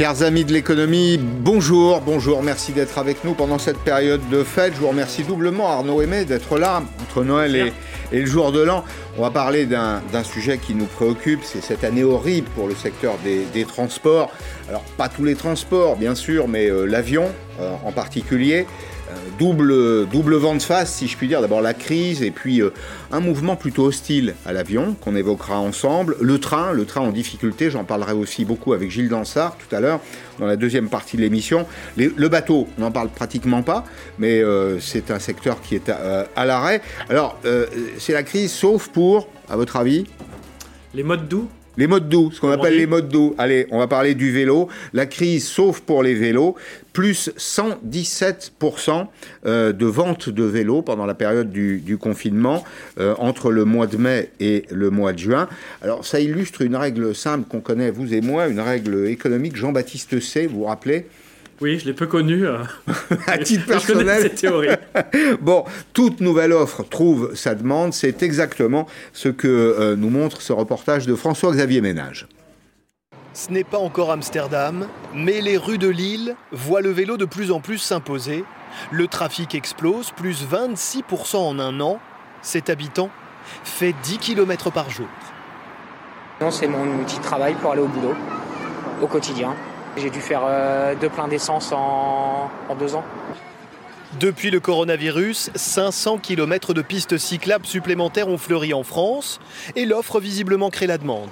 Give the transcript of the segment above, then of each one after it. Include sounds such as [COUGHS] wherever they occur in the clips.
Chers amis de l'économie, bonjour, bonjour, merci d'être avec nous pendant cette période de fête. Je vous remercie doublement, Arnaud Aimé, d'être là entre Noël et, le jour de l'an. On va parler d'un sujet qui nous préoccupe, c'est cette année horrible pour le secteur des, transports. Alors, pas tous les transports, bien sûr, mais euh, l'avion euh, en particulier double, double vent de face, si je puis dire. D'abord la crise et puis euh, un mouvement plutôt hostile à l'avion qu'on évoquera ensemble. Le train, le train en difficulté, j'en parlerai aussi beaucoup avec Gilles Dansard tout à l'heure dans la deuxième partie de l'émission. Le bateau, on n'en parle pratiquement pas, mais euh, c'est un secteur qui est à, euh, à l'arrêt. Alors, c'est la crise, sauf pour, à votre avis Les modes doux les modes doux, ce qu'on appelle les modes doux. Allez, on va parler du vélo. La crise, sauf pour les vélos, plus 117% euh, de ventes de vélos pendant la période du, confinement, euh, entre le mois de mai et le mois de juin. Alors, ça illustre une règle simple qu'on connaît, vous et moi, une règle économique. Jean-Baptiste C, vous vous rappelez? Oui, je l'ai peu connu. Euh. [LAUGHS] à titre [LAUGHS] personnel. cette théorie. [LAUGHS] bon, toute nouvelle offre trouve sa demande. C'est exactement ce que euh, nous montre ce reportage de François-Xavier Ménage. Ce n'est pas encore Amsterdam, mais les rues de Lille voient le vélo de plus en plus s'imposer. Le trafic explose, plus 26% en un an. Cet habitant fait 10 km par jour. C'est mon outil de travail pour aller au boulot, au quotidien. J'ai dû faire euh, deux pleins d'essence en, deux ans. Depuis le coronavirus, 500 km de pistes cyclables supplémentaires ont fleuri en France et l'offre visiblement crée la demande.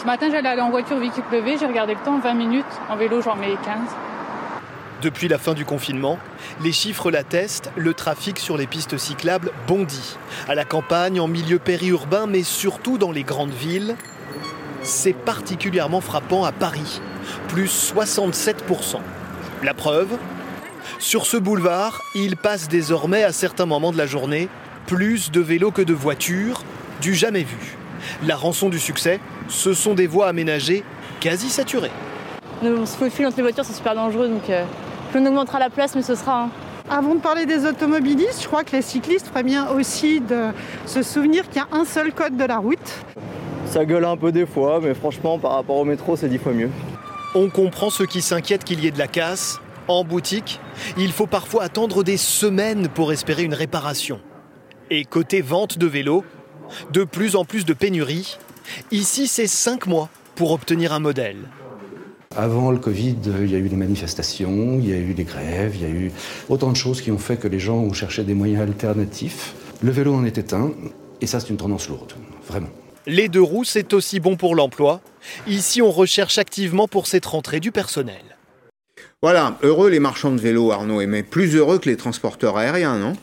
Ce matin, j'allais aller en voiture vu qu'il pleuvait, j'ai regardé le temps, 20 minutes. En vélo, j'en mets 15. Depuis la fin du confinement, les chiffres l'attestent, le trafic sur les pistes cyclables bondit. À la campagne, en milieu périurbain, mais surtout dans les grandes villes, c'est particulièrement frappant à Paris, plus 67%. La preuve Sur ce boulevard, il passe désormais à certains moments de la journée plus de vélos que de voitures, du jamais vu. La rançon du succès, ce sont des voies aménagées quasi saturées. On se faufile entre les voitures, c'est super dangereux, donc euh, plus on augmentera la place, mais ce sera. Hein. Avant de parler des automobilistes, je crois que les cyclistes feraient bien aussi de se souvenir qu'il y a un seul code de la route. Ça gueule un peu des fois, mais franchement, par rapport au métro, c'est dix fois mieux. On comprend ceux qui s'inquiètent qu'il y ait de la casse. En boutique, il faut parfois attendre des semaines pour espérer une réparation. Et côté vente de vélos, de plus en plus de pénuries. Ici, c'est 5 mois pour obtenir un modèle. Avant le Covid, il y a eu des manifestations, il y a eu des grèves, il y a eu autant de choses qui ont fait que les gens ont cherché des moyens alternatifs. Le vélo en était un, et ça c'est une tendance lourde, vraiment. Les deux roues, c'est aussi bon pour l'emploi. Ici, on recherche activement pour cette rentrée du personnel. Voilà, heureux les marchands de vélos, Arnaud, mais plus heureux que les transporteurs aériens, non?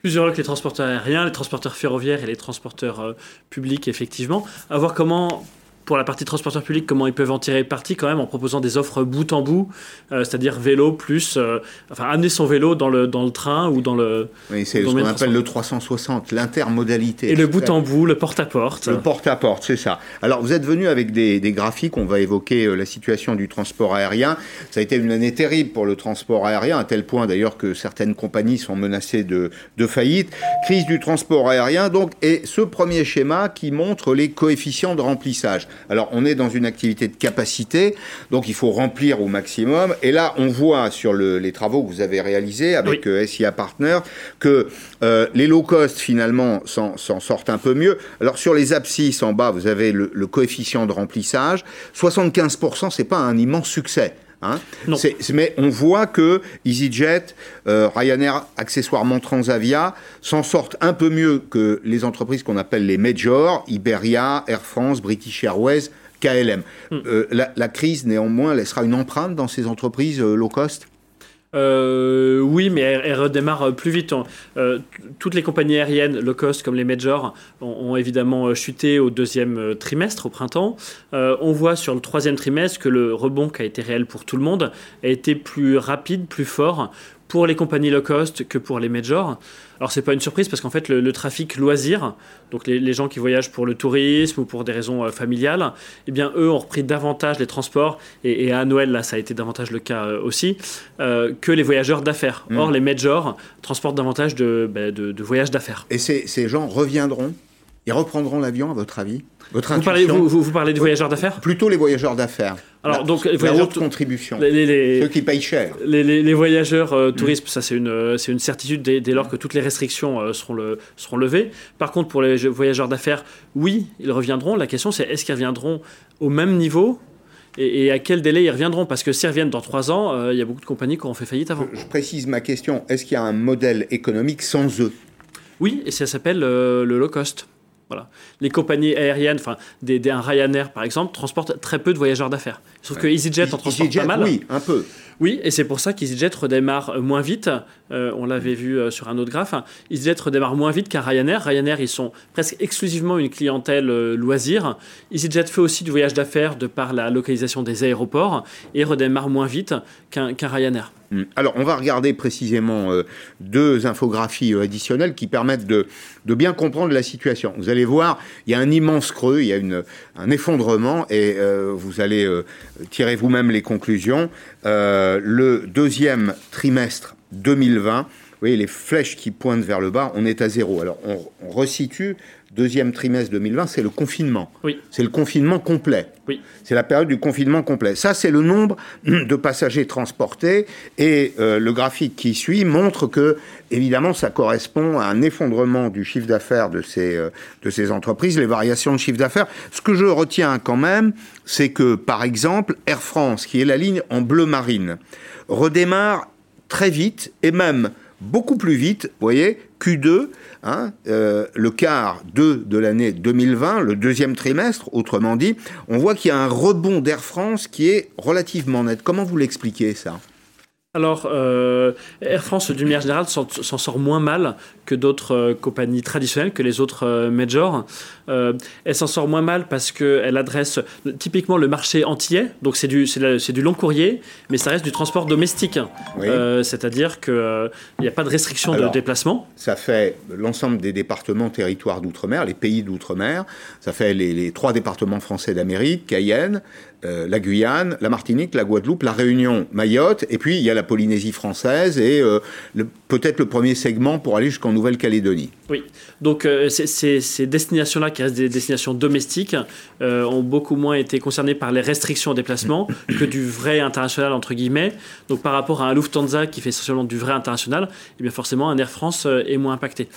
Plus heureux que les transporteurs aériens, les transporteurs ferroviaires et les transporteurs euh, publics, effectivement. À voir comment pour la partie transporteur public, comment ils peuvent en tirer parti quand même en proposant des offres bout en bout, euh, c'est-à-dire vélo plus, euh, enfin amener son vélo dans le, dans le train ou dans le. Oui, c'est ce qu'on appelle le 360, l'intermodalité. Et le bout en bout, le porte-à-porte. Le porte-à-porte, c'est ça. Alors vous êtes venu avec des, des graphiques, on va évoquer euh, la situation du transport aérien. Ça a été une année terrible pour le transport aérien, à tel point d'ailleurs que certaines compagnies sont menacées de, de faillite. Crise du transport aérien, donc, et ce premier schéma qui montre les coefficients de remplissage. Alors, on est dans une activité de capacité, donc il faut remplir au maximum. Et là, on voit sur les travaux que vous avez réalisés avec euh, SIA Partner que euh, les low cost, finalement, s'en sortent un peu mieux. Alors, sur les abscisses en bas, vous avez le, coefficient de remplissage. 75%, c'est pas un immense succès. Hein mais on voit que EasyJet, euh, Ryanair, accessoirement Transavia, s'en sortent un peu mieux que les entreprises qu'on appelle les majors, Iberia, Air France, British Airways, KLM. Hmm. Euh, la, crise, néanmoins, laissera une empreinte dans ces entreprises euh, low cost? Euh, oui, mais elle, redémarre euh, plus vite. Euh, toutes les compagnies aériennes low cost comme les majors ont, évidemment chuté au deuxième trimestre, au printemps. on voit sur le troisième trimestre que le rebond qui a été réel pour tout le monde a été plus rapide, plus fort pour les compagnies low cost que pour les majors. Alors c'est pas une surprise parce qu'en fait le, trafic loisir, donc les, gens qui voyagent pour le tourisme ou pour des raisons euh, familiales, eh bien eux ont repris davantage les transports et, à Noël là ça a été davantage le cas euh, aussi euh, que les voyageurs d'affaires. Mm. Or les majors transportent davantage de, bah, de, voyages d'affaires. Et ces, ces gens reviendront Ils reprendront l'avion, à votre avis? Votre vous parlez, vous, vous, parlez des voyageurs d'affaires? Plutôt les voyageurs d'affaires. Alors, la, donc, les la haute contribution. Les, les, Ceux qui payent cher. Les, les voyageurs euh, tourisme, ça c'est une, c'est une certitude dès, dès, lors que toutes les restrictions euh, seront, le, seront levées. Par contre, pour les voyageurs d'affaires, oui, ils reviendront. La question c'est est-ce qu'ils reviendront au même niveau et, et, à quel délai ils reviendront? Parce que s'ils reviennent dans trois ans, euh, il y a beaucoup de compagnies qui auront fait faillite avant. Je, je précise ma question. Est-ce qu'il y a un modèle économique sans eux? Oui, et ça s'appelle euh, le low cost. Voilà. Les compagnies aériennes, enfin, des, Ryanair par exemple, transportent très peu de voyageurs d'affaires. Sauf que EasyJet en transporte EasyJet, pas mal. Oui, un peu. Oui, et c'est pour ça qu'EasyJet redémarre moins vite. Euh, on l'avait vu euh, sur un autre graphe. EasyJet redémarre moins vite qu'un Ryanair. Ryanair, ils sont presque exclusivement une clientèle euh, loisir. EasyJet fait aussi du voyage d'affaires de par la localisation des aéroports et redémarre moins vite qu'un qu Ryanair. Alors, on va regarder précisément euh, deux infographies euh, additionnelles qui permettent de, de, bien comprendre la situation. Vous allez voir, il y a un immense creux, il y a une, un effondrement, et euh, vous allez tirer vous-même les conclusions. le deuxième trimestre 2020, vous voyez les flèches qui pointent vers le bas, on est à zéro. Alors, on, on resitue deuxième trimestre 2020, c'est le confinement. Oui. C'est le confinement complet. Oui. C'est la période du confinement complet. Ça, c'est le nombre de passagers transportés. Et euh, le graphique qui suit montre que, évidemment, ça correspond à un effondrement du chiffre d'affaires de ces, euh, de ces entreprises, les variations de chiffre d'affaires. Ce que je retiens quand même, c'est que, par exemple, Air France, qui est la ligne en bleu marine, redémarre très vite et même beaucoup plus vite, vous voyez, Q2, hein, euh, le quart 2 de l'année 2020, le deuxième trimestre, autrement dit, on voit qu'il y a un rebond d'Air France qui est relativement net. Comment vous l'expliquez ça? Alors, euh, Air France, d'une manière générale, s'en sort moins mal que d'autres euh, compagnies traditionnelles, que les autres euh, majors. Euh, elle s'en sort moins mal parce qu'elle adresse typiquement le marché antillais, donc c'est du, du long courrier, mais ça reste du transport domestique. Oui. C'est-à-dire qu'il n'y a pas de restriction Alors, de déplacement. Ça fait l'ensemble des départements, territoires d'outre-mer, les pays d'outre-mer. Ça fait les, les, trois départements français d'Amérique, Cayenne, euh, la Guyane, la Martinique, la Guadeloupe, la Réunion, Mayotte, et puis il y a la Polynésie française et euh, peut-être le premier segment pour aller jusqu'en Nouvelle-Calédonie. Oui, donc euh, ces, destinations-là, qui restent des destinations domestiques, euh, ont beaucoup moins été concernées par les restrictions au déplacement que du vrai international, entre guillemets. Donc par rapport à un Lufthansa qui fait essentiellement du vrai international, eh bien forcément un Air France euh, est moins impacté.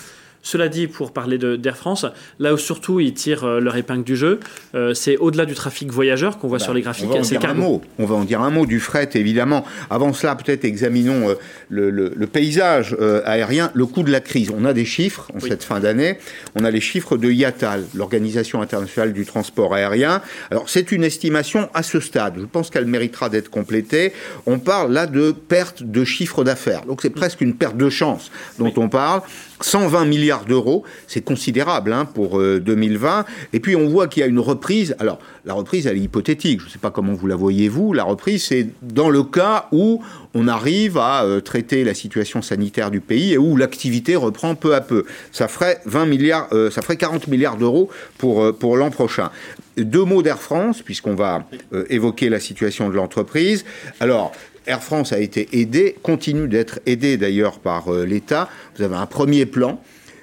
Cela dit, pour parler d'Air France, là où surtout ils tirent euh, leur épingle du jeu, euh, c'est au-delà du trafic voyageur qu'on voit bah, sur les graphiques. On va, en dire un mot. on va en dire un mot du fret, évidemment. Avant cela, peut-être examinons euh, le, le, le, paysage aérien, le coût de la crise. On a des chiffres en oui. cette fin d'année. On a les chiffres de IATAL, l'Organisation internationale du transport aérien. Alors, c'est une estimation à ce stade. Je pense qu'elle méritera d'être complétée. On parle là de perte de chiffre d'affaires. Donc, c'est presque une perte de chance dont oui. on parle. 120 milliards d'euros, c'est considérable hein, pour euh, 2020. Et puis on voit qu'il y a une reprise. Alors la reprise, elle est hypothétique. Je ne sais pas comment vous la voyez vous. La reprise, c'est dans le cas où on arrive à euh, traiter la situation sanitaire du pays et où l'activité reprend peu à peu. Ça ferait 20 milliards, euh, ça ferait 40 milliards d'euros pour euh, pour l'an prochain. Deux mots d'Air France, puisqu'on va euh, évoquer la situation de l'entreprise. Alors, Air France a été aidé, continue d'être aidé d'ailleurs par euh, l'État. Vous avez un premier plan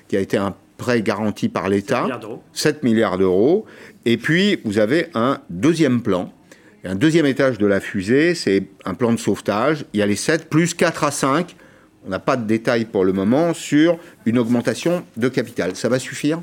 qui a été un prêt garanti par l'État, 7 milliards d'euros. Et puis, vous avez un deuxième plan, un deuxième étage de la fusée, c'est un plan de sauvetage. Il y a les 7 plus 4 à 5. On n'a pas de détails pour le moment sur une augmentation de capital. Ça va suffire?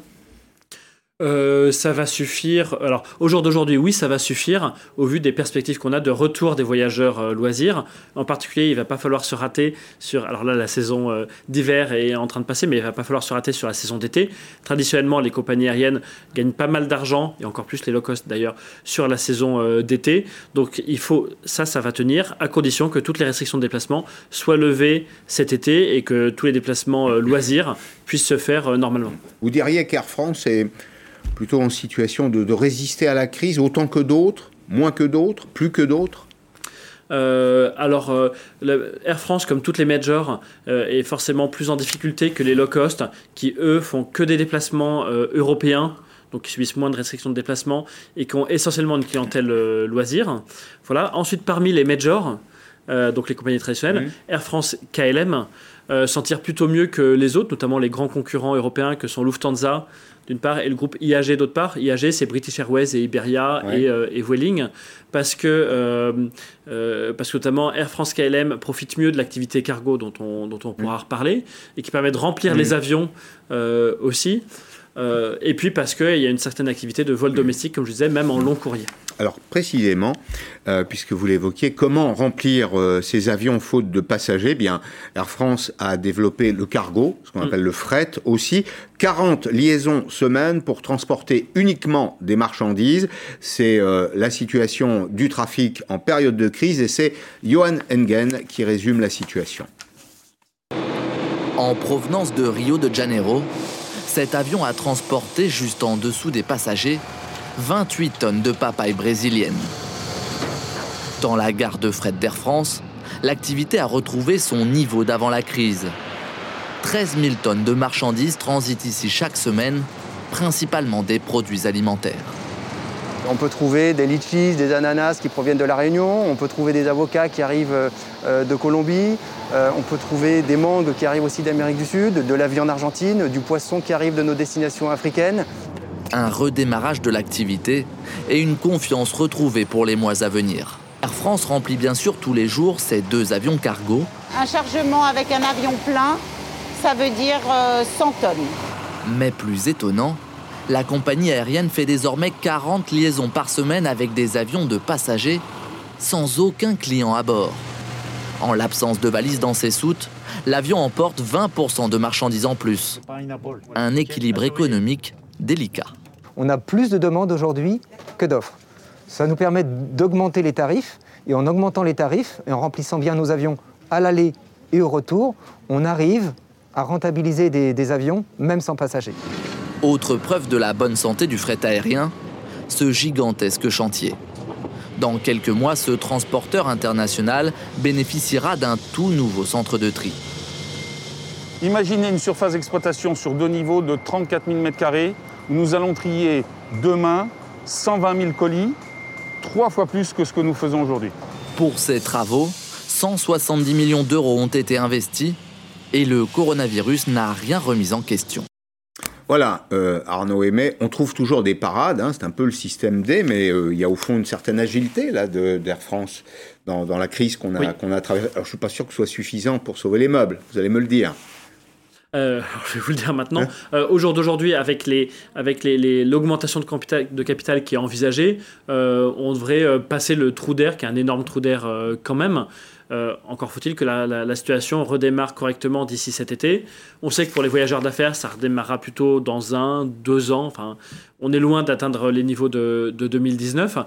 Euh, ça va suffire. Alors, au jour d'aujourd'hui, oui, ça va suffire au vu des perspectives qu'on a de retour des voyageurs euh, loisirs. En particulier, il va pas falloir se rater sur. Alors là, la saison euh, d'hiver est en train de passer, mais il va pas falloir se rater sur la saison d'été. Traditionnellement, les compagnies aériennes gagnent pas mal d'argent et encore plus les low cost d'ailleurs sur la saison d'été. Donc, il faut ça, ça va tenir à condition que toutes les restrictions de déplacement soient levées cet été et que tous les déplacements loisirs puissent se faire normalement. Vous diriez qu'Air France est plutôt en situation de, résister à la crise autant que d'autres, moins que d'autres, plus que d'autres euh, alors, euh, Air France, comme toutes les majors, euh, est forcément plus en difficulté que les low cost, qui eux font que des déplacements européens, donc qui subissent moins de restrictions de déplacement et qui ont essentiellement une clientèle loisir. Voilà. Ensuite, parmi les majors, donc les compagnies traditionnelles, mmh. Air France, KLM, s'en tire plutôt mieux que les autres, notamment les grands concurrents européens que sont Lufthansa, d'une part, et le groupe IAG d'autre part. IAG, c'est British Airways et Iberia et, euh, et, Vueling, parce que, euh, euh, parce que notamment Air France KLM profite mieux de l'activité cargo dont on, dont on pourra mm. reparler, et qui permet de remplir mm. les avions aussi. Et puis parce qu'il y a une certaine activité de vol domestique, comme je disais, même en long courrier. Alors précisément, euh, puisque vous l'évoquiez, comment remplir euh, ces avions faute de passagers? Eh Bien, Air France a développé le cargo, ce qu'on mm. appelle le fret aussi. 40 liaisons semaine pour transporter uniquement des marchandises. C'est euh, la situation du trafic en période de crise et c'est Johan Engen qui résume la situation. En provenance de Rio de Janeiro, cet avion a transporté juste en dessous des passagers 28 tonnes de papaye brésilienne. Dans la gare de fret d'Air France, l'activité a retrouvé son niveau d'avant la crise. 13 000 tonnes de marchandises transitent ici chaque semaine, principalement des produits alimentaires. On peut trouver des litchis, des ananas qui proviennent de la Réunion, on peut trouver des avocats qui arrivent euh, de Colombie, euh, on peut trouver des mangues qui arrivent aussi d'Amérique du Sud, de la viande argentine, du poisson qui arrive de nos destinations africaines un redémarrage de l'activité et une confiance retrouvée pour les mois à venir. Air France remplit bien sûr tous les jours ses deux avions cargo. Un chargement avec un avion plein, ça veut dire 100 euh, tonnes. Mais plus étonnant, la compagnie aérienne fait désormais 40 liaisons par semaine avec des avions de passagers sans aucun client à bord. En l'absence de valises dans ses soutes, l'avion emporte 20% de marchandises en plus. Un équilibre économique délicat. On a plus de demandes aujourd'hui que d'offres. Ça nous permet d'augmenter les tarifs, et en augmentant les tarifs et en remplissant bien nos avions à l'aller et au retour, on arrive à rentabiliser des, avions, même sans passagers. Autre preuve de la bonne santé du fret aérien, ce gigantesque chantier. Dans quelques mois, ce transporteur international bénéficiera d'un tout nouveau centre de tri. Imaginez une surface d'exploitation sur deux niveaux de 34 000 m2 nous allons trier demain 120 000 colis, trois fois plus que ce que nous faisons aujourd'hui. Pour ces travaux, 170 millions d'euros ont été investis et le coronavirus n'a rien remis en question. Voilà, euh, Arnaud Aimé, on trouve toujours des parades, hein, c'est un peu le système D, mais euh, il y a au fond une certaine agilité là d'Air France dans, la crise qu'on a, qu'on a traversée. Alors je ne suis pas sûr que ce soit suffisant pour sauver les meubles, vous allez me le dire. Euh, [LAUGHS] je vais vous le dire maintenant. Euh, au jour d'aujourd'hui, avec les, avec les, l'augmentation de capital, de capital qui est envisagée, euh, on devrait passer le trou d'air, qui est un énorme trou d'air quand même. encore faut-il que la, la, situation redémarre correctement d'ici cet été. On sait que pour les voyageurs d'affaires, ça redémarrera plutôt dans un, deux ans. Enfin, on est loin d'atteindre les niveaux de, de 2019.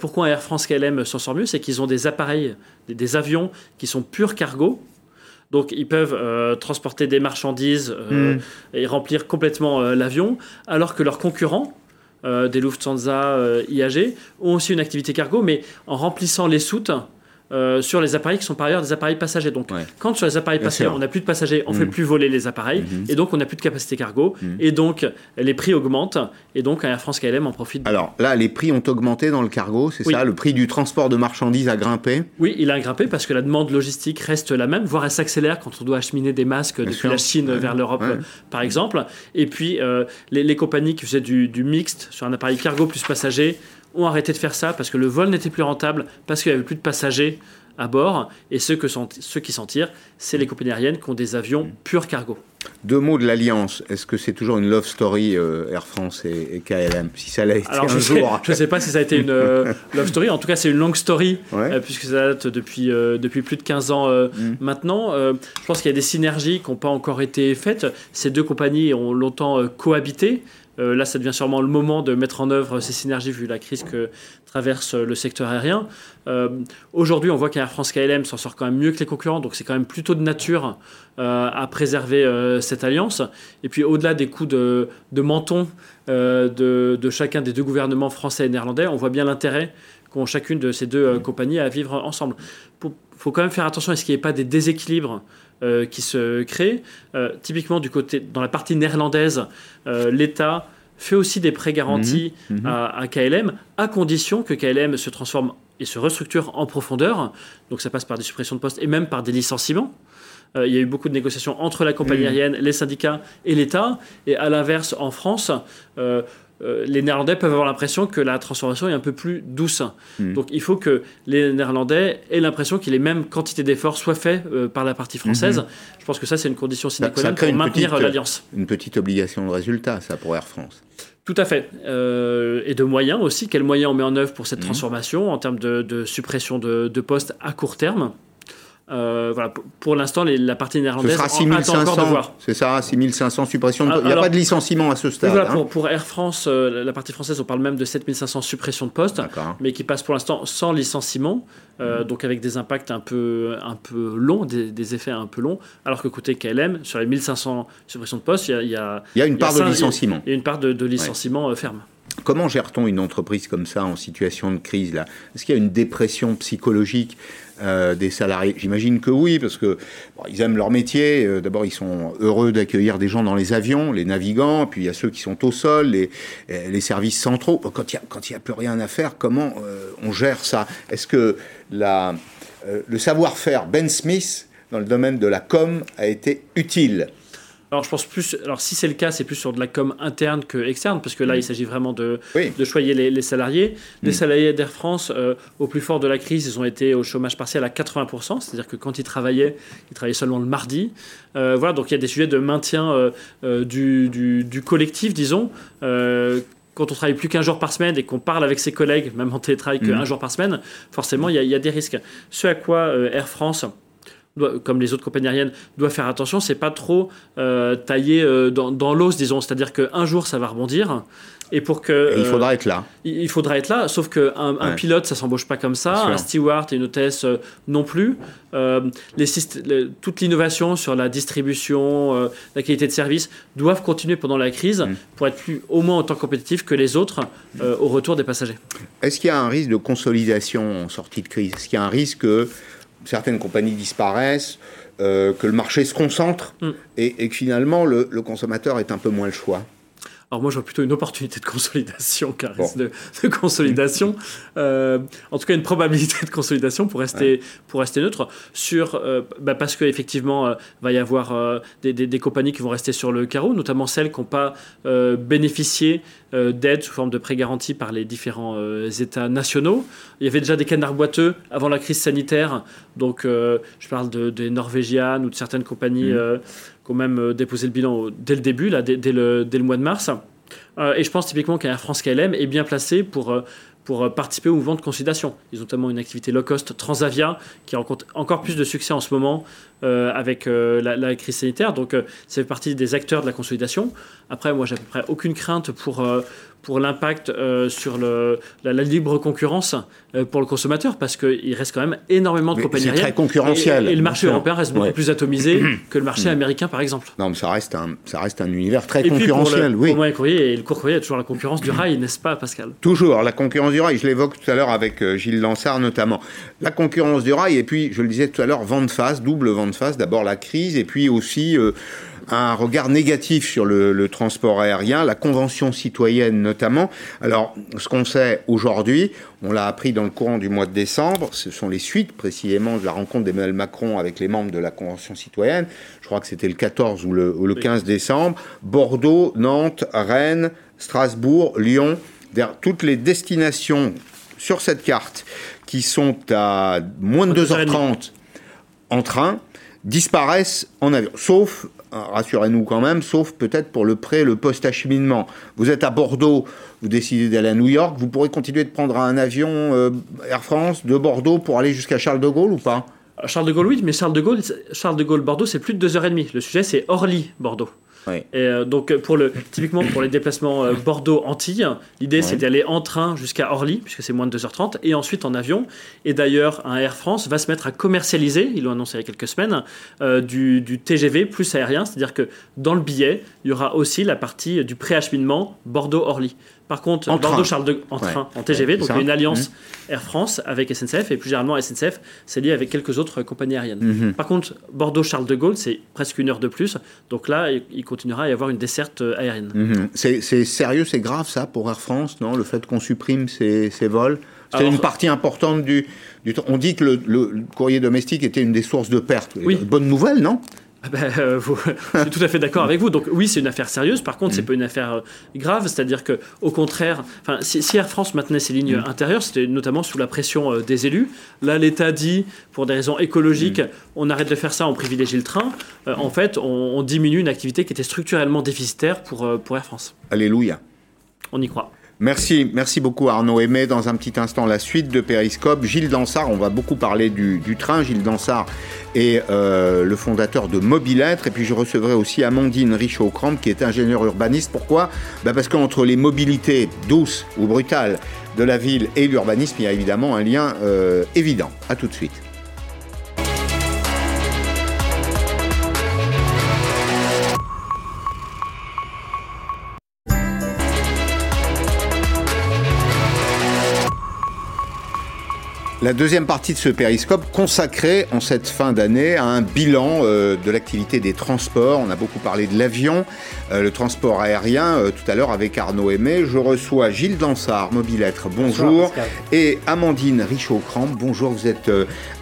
pourquoi Air France KLM s'en sort mieux? C'est qu'ils ont des appareils, des, des avions qui sont purs cargo, donc ils peuvent euh, transporter des marchandises euh, hmm. et remplir complètement euh, l'avion, alors que leurs concurrents, des Lufthansa, IAG, ont aussi une activité cargo, mais en remplissant les soutes, euh, sur les appareils qui sont par ailleurs des appareils passagers. Donc, quand sur les appareils passagers, on n'a plus de passagers, on ne fait mm. plus voler les appareils, mm-hmm. et donc on n'a plus de capacité cargo, mm. et donc les prix augmentent, et donc Air France KLM en profite. Alors là, les prix ont augmenté dans le cargo, c'est ça? Le prix du transport de marchandises a grimpé? Oui, il a grimpé parce que la demande logistique reste la même, voire elle s'accélère quand on doit acheminer des masques depuis la Chine vers l'Europe, par exemple. Et puis, euh, les, compagnies qui faisaient du, du mixte sur un appareil cargo plus passager, ont arrêté de faire ça parce que le vol n'était plus rentable, parce qu'il n'y avait plus de passagers à bord. Et ceux, que sont, ceux qui s'en tirent, c'est les compagnies aériennes qui ont des avions pur cargo. Deux mots de l'alliance. Est-ce que c'est toujours une love story euh, Air France et, KLM Si ça l'a été un je jour. [LAUGHS] je ne sais pas si ça a été une euh, [LAUGHS] love story. En tout cas, c'est une longue story euh, puisque ça date depuis, depuis plus de 15 ans mm. maintenant. je pense qu'il y a des synergies qui n'ont pas encore été faites. Ces deux compagnies ont longtemps cohabité. Euh, là, ça devient sûrement le moment de mettre en œuvre ces synergies vu la crise que traverse le secteur aérien. Euh, aujourd'hui, on voit qu'Air France KLM s'en sort quand même mieux que les concurrents, donc c'est quand même plutôt de nature euh, à préserver cette alliance. Et puis, au-delà des coups de, menton de, chacun des deux gouvernements français et néerlandais, on voit bien l'intérêt qu'ont chacune de ces deux compagnies à vivre ensemble. Il faut quand même faire attention à ce qu'il n'y ait pas des déséquilibres euh, qui se créent. Euh, typiquement, du côté, dans la partie néerlandaise, euh, l'État fait aussi des prêts garantis mhm. Mhm. À, KLM, à condition que KLM se transforme et se restructure en profondeur. Donc ça passe par des suppressions de postes et même par des licenciements. il y a eu beaucoup de négociations entre la compagnie Mmh. aérienne, les syndicats et l'État. Et à l'inverse, en France, euh, euh, les Néerlandais peuvent avoir l'impression que la transformation est un peu plus douce. Mm. Donc il faut que les Néerlandais aient l'impression que les mêmes quantités d'efforts soient faits euh, par la partie française. Mhm. Je pense que ça, c'est une condition sine qua non pour maintenir euh, l'alliance. une petite obligation de résultat, ça, pour Air France. Tout à fait. Euh, et de moyens aussi. Quels moyens on met en œuvre pour cette Mhm. transformation en termes de, de suppression de, de postes à court terme? Euh, voilà, pour, l'instant, la partie Ce néerlandaise sera encore de 6500, voir. c'est ça, 6500 suppressions. de Ah, postes. Il n'y a alors- pas de licenciement à ce stade. voilà, hein. pour, pour Air France, euh, la partie française, on parle même de 7500 suppressions de postes, mais qui passent pour l'instant sans licenciement, euh, donc avec des impacts un peu, un peu longs, des, des effets un peu longs, alors que côté KLM, sur les 1500 suppressions de postes, il y a, il y a, Il y a une part de licenciement. Il y a une part de, de licenciement ferme. Comment gère-t-on une entreprise comme ça en situation de crise Est-ce qu'il y a une dépression psychologique euh, des salariés? J'imagine que oui, parce que ils aiment leur métier. Euh, D'abord, ils sont heureux d'accueillir des gens dans les avions, les navigants. Puis il y a ceux qui sont au sol, les, les services centraux. Quand il y a plus rien à faire, comment euh, on gère ça? Est-ce que le savoir-faire Ben Smith dans le domaine de la com a été utile? Alors je pense plus, alors si c'est le cas, c'est plus sur de la com interne que externe, parce que là Mm. il s'agit vraiment de, de choyer les, les salariés. Les Mm. salariés d'Air France, euh, au plus fort de la crise, ils ont été au chômage partiel à 80%, c'est-à-dire que quand ils travaillaient, ils travaillaient seulement le mardi. Euh, voilà, donc il y a des sujets de maintien euh, du, du- du collectif, disons. Quand on travaille plus qu'un jour par semaine et qu'on parle avec ses collègues, même en télétravail qu'un Mhm. jour par semaine, forcément il y, y a des risques. Ce à quoi euh, Air France doit- comme les autres compagnies aériennes, doit faire attention, c'est pas trop euh, tailler euh, dans, dans l'os, disons. C'est-à-dire qu'un jour, ça va rebondir. Et pour que. Et il euh, faudra être là. il faudra être là, sauf qu'un un Ouais. pilote, ça s'embauche pas comme ça, un steward et une hôtesse euh, non plus. Euh, les toute l'innovation sur la distribution, la qualité de service doivent continuer pendant la crise Mm. pour être plus, au moins autant compétitifs que les autres euh, au retour des passagers. Est-ce qu'il y a un risque de consolidation en sortie de crise? Est-ce qu'il y a un risque que certaines compagnies disparaissent, euh, que le marché se concentre Mm. et, et que finalement le, le consommateur ait un peu moins le choix Alors moi, je vois plutôt une opportunité de consolidation qu'un risque de, de consolidation. [LAUGHS] Euh, en tout cas, une probabilité de consolidation pour rester, pour rester neutre. Sur, euh, bah, parce qu'effectivement, il va y avoir euh, des, des- des compagnies qui vont rester sur le carreau, notamment celles qui n'ont pas euh, bénéficié euh, d'aide sous forme de prêts garantis par les différents euh, États nationaux. Il y avait déjà des canards boiteux avant la crise sanitaire. Donc, euh, je parle de, des Norvégiennes ou de certaines compagnies Mhm. Euh, ont même euh, déposé le bilan au- dès le début, là, dès, le, dès le mois de mars. Euh, et je pense typiquement qu'Air France KLM est bien placé pour, euh, pour euh, participer au mouvement de consolidation. Ils ont notamment une activité low cost Transavia qui rencontre encore plus de succès en ce moment euh, avec euh, la, crise sanitaire. Donc, euh, ça fait partie des acteurs de la consolidation. Après, moi, j'ai à peu près aucune crainte pour, euh, pour l'impact euh, sur le, la, la libre concurrence euh, pour le consommateur parce qu'il reste quand même énormément de Mais compagnies c'est très aériennes. concurrentiel, Et, et le marché européen reste beaucoup Ouais. plus atomisé [COUGHS] que le marché Mm. américain, par exemple. Non, mais ça reste un, ça reste un univers très Et puis, pour concurrentiel, le, oui. pour le courrier et le court courrier, il y a toujours la concurrence du rail, n'est-ce pas, Pascal? Toujours, la concurrence du rail, je l'évoque tout à l'heure avec euh, Gilles Lansard notamment. La concurrence du rail, et puis, je le disais tout à l'heure, vent de face, double vent de face. D'abord la crise, et puis aussi un regard négatif sur le, le transport aérien, la convention citoyenne notamment. Alors, ce qu'on sait aujourd'hui, on l'a appris dans le courant du mois de décembre, ce sont les suites précisément de la rencontre d'Emmanuel Macron avec les membres de la convention citoyenne. Je crois que c'était le 14 ou le, ou le 15 décembre. Bordeaux, Nantes, Rennes, Strasbourg, Lyon, toutes les destinations sur cette carte qui sont à moins de 2h30 en train disparaissent en avion. Sauf, rassurez-nous quand même, sauf peut-être pour le pré le post-acheminement. Vous êtes à Bordeaux, vous décidez d'aller à New York, vous pourrez continuer de prendre un avion euh, Air France de Bordeaux pour aller jusqu'à Charles de Gaulle ou pas? Charles de Gaulle, oui, mais Charles de Gaulle, Charles de Gaulle Bordeaux, c'est plus de 2h30. Le sujet, c'est Orly Bordeaux. Et euh, donc, pour le, typiquement pour les déplacements euh, Bordeaux-Antilles, l'idée c'est d'aller en train jusqu'à Orly, puisque c'est moins de 2h30, et ensuite en avion. Et d'ailleurs, un Air France va se mettre à commercialiser, ils l'ont annoncé il y a quelques semaines, euh, du, du TGV plus aérien, c'est-à-dire que dans le billet, il y aura aussi la partie du préacheminement Bordeaux-Orly. Par contre. Bordeaux-Charles de en Ouais. train, en TGV, Ouais, donc il y a une alliance Mhm. Air France avec SNCF, et plus généralement SNCF, c'est lié avec quelques autres compagnies aériennes. Mhm. Par contre, Bordeaux-Charles de Gaulle, c'est presque une heure de plus, donc là, il continuera à y avoir une desserte euh, aérienne. Mhm. C'est c'est sérieux, c'est grave ça pour Air France, non Le fait qu'on supprime ces, ces vols? C'est une partie importante du, du. On dit que le, le, courrier domestique était une des sources de pertes. Oui. Bonne nouvelle, non? Ah ben, euh, vous, [LAUGHS] je suis tout à fait d'accord avec vous. Donc oui, c'est une affaire sérieuse. Par contre, c'est pas une affaire euh, grave. C'est-à-dire que, au contraire, enfin, si, si Air France maintenait ses lignes intérieures, c'était notamment sous la pression euh, des élus. Là, l'État dit, pour des raisons écologiques, on arrête de faire ça, on privilégie le train. Euh, en fait, on, on diminue une activité qui était structurellement déficitaire pour, pour Air France. Alléluia. On y croit. Merci, merci beaucoup Arnaud Aimé. Dans un petit instant, la suite de Périscope. Gilles Dansard, on va beaucoup parler du, train. Gilles Dansard est euh, le fondateur de Mobilettre. Et puis je recevrai aussi Amandine Richaud-Cramp, qui est ingénieure urbaniste. Pourquoi? Bah Parce qu'entre les mobilités douces ou brutales de la ville et l'urbanisme, il y a évidemment un lien euh, évident. À tout de suite. La deuxième partie de ce périscope consacrée en cette fin d'année à un bilan euh, de l'activité des transports. On a beaucoup parlé de l'avion, euh, le transport aérien euh, tout à l'heure avec Arnaud Aimé. Je reçois Gilles Dansard, Mobilettre, bonjour, et Amandine Richaud-Cramp, bonjour. Vous êtes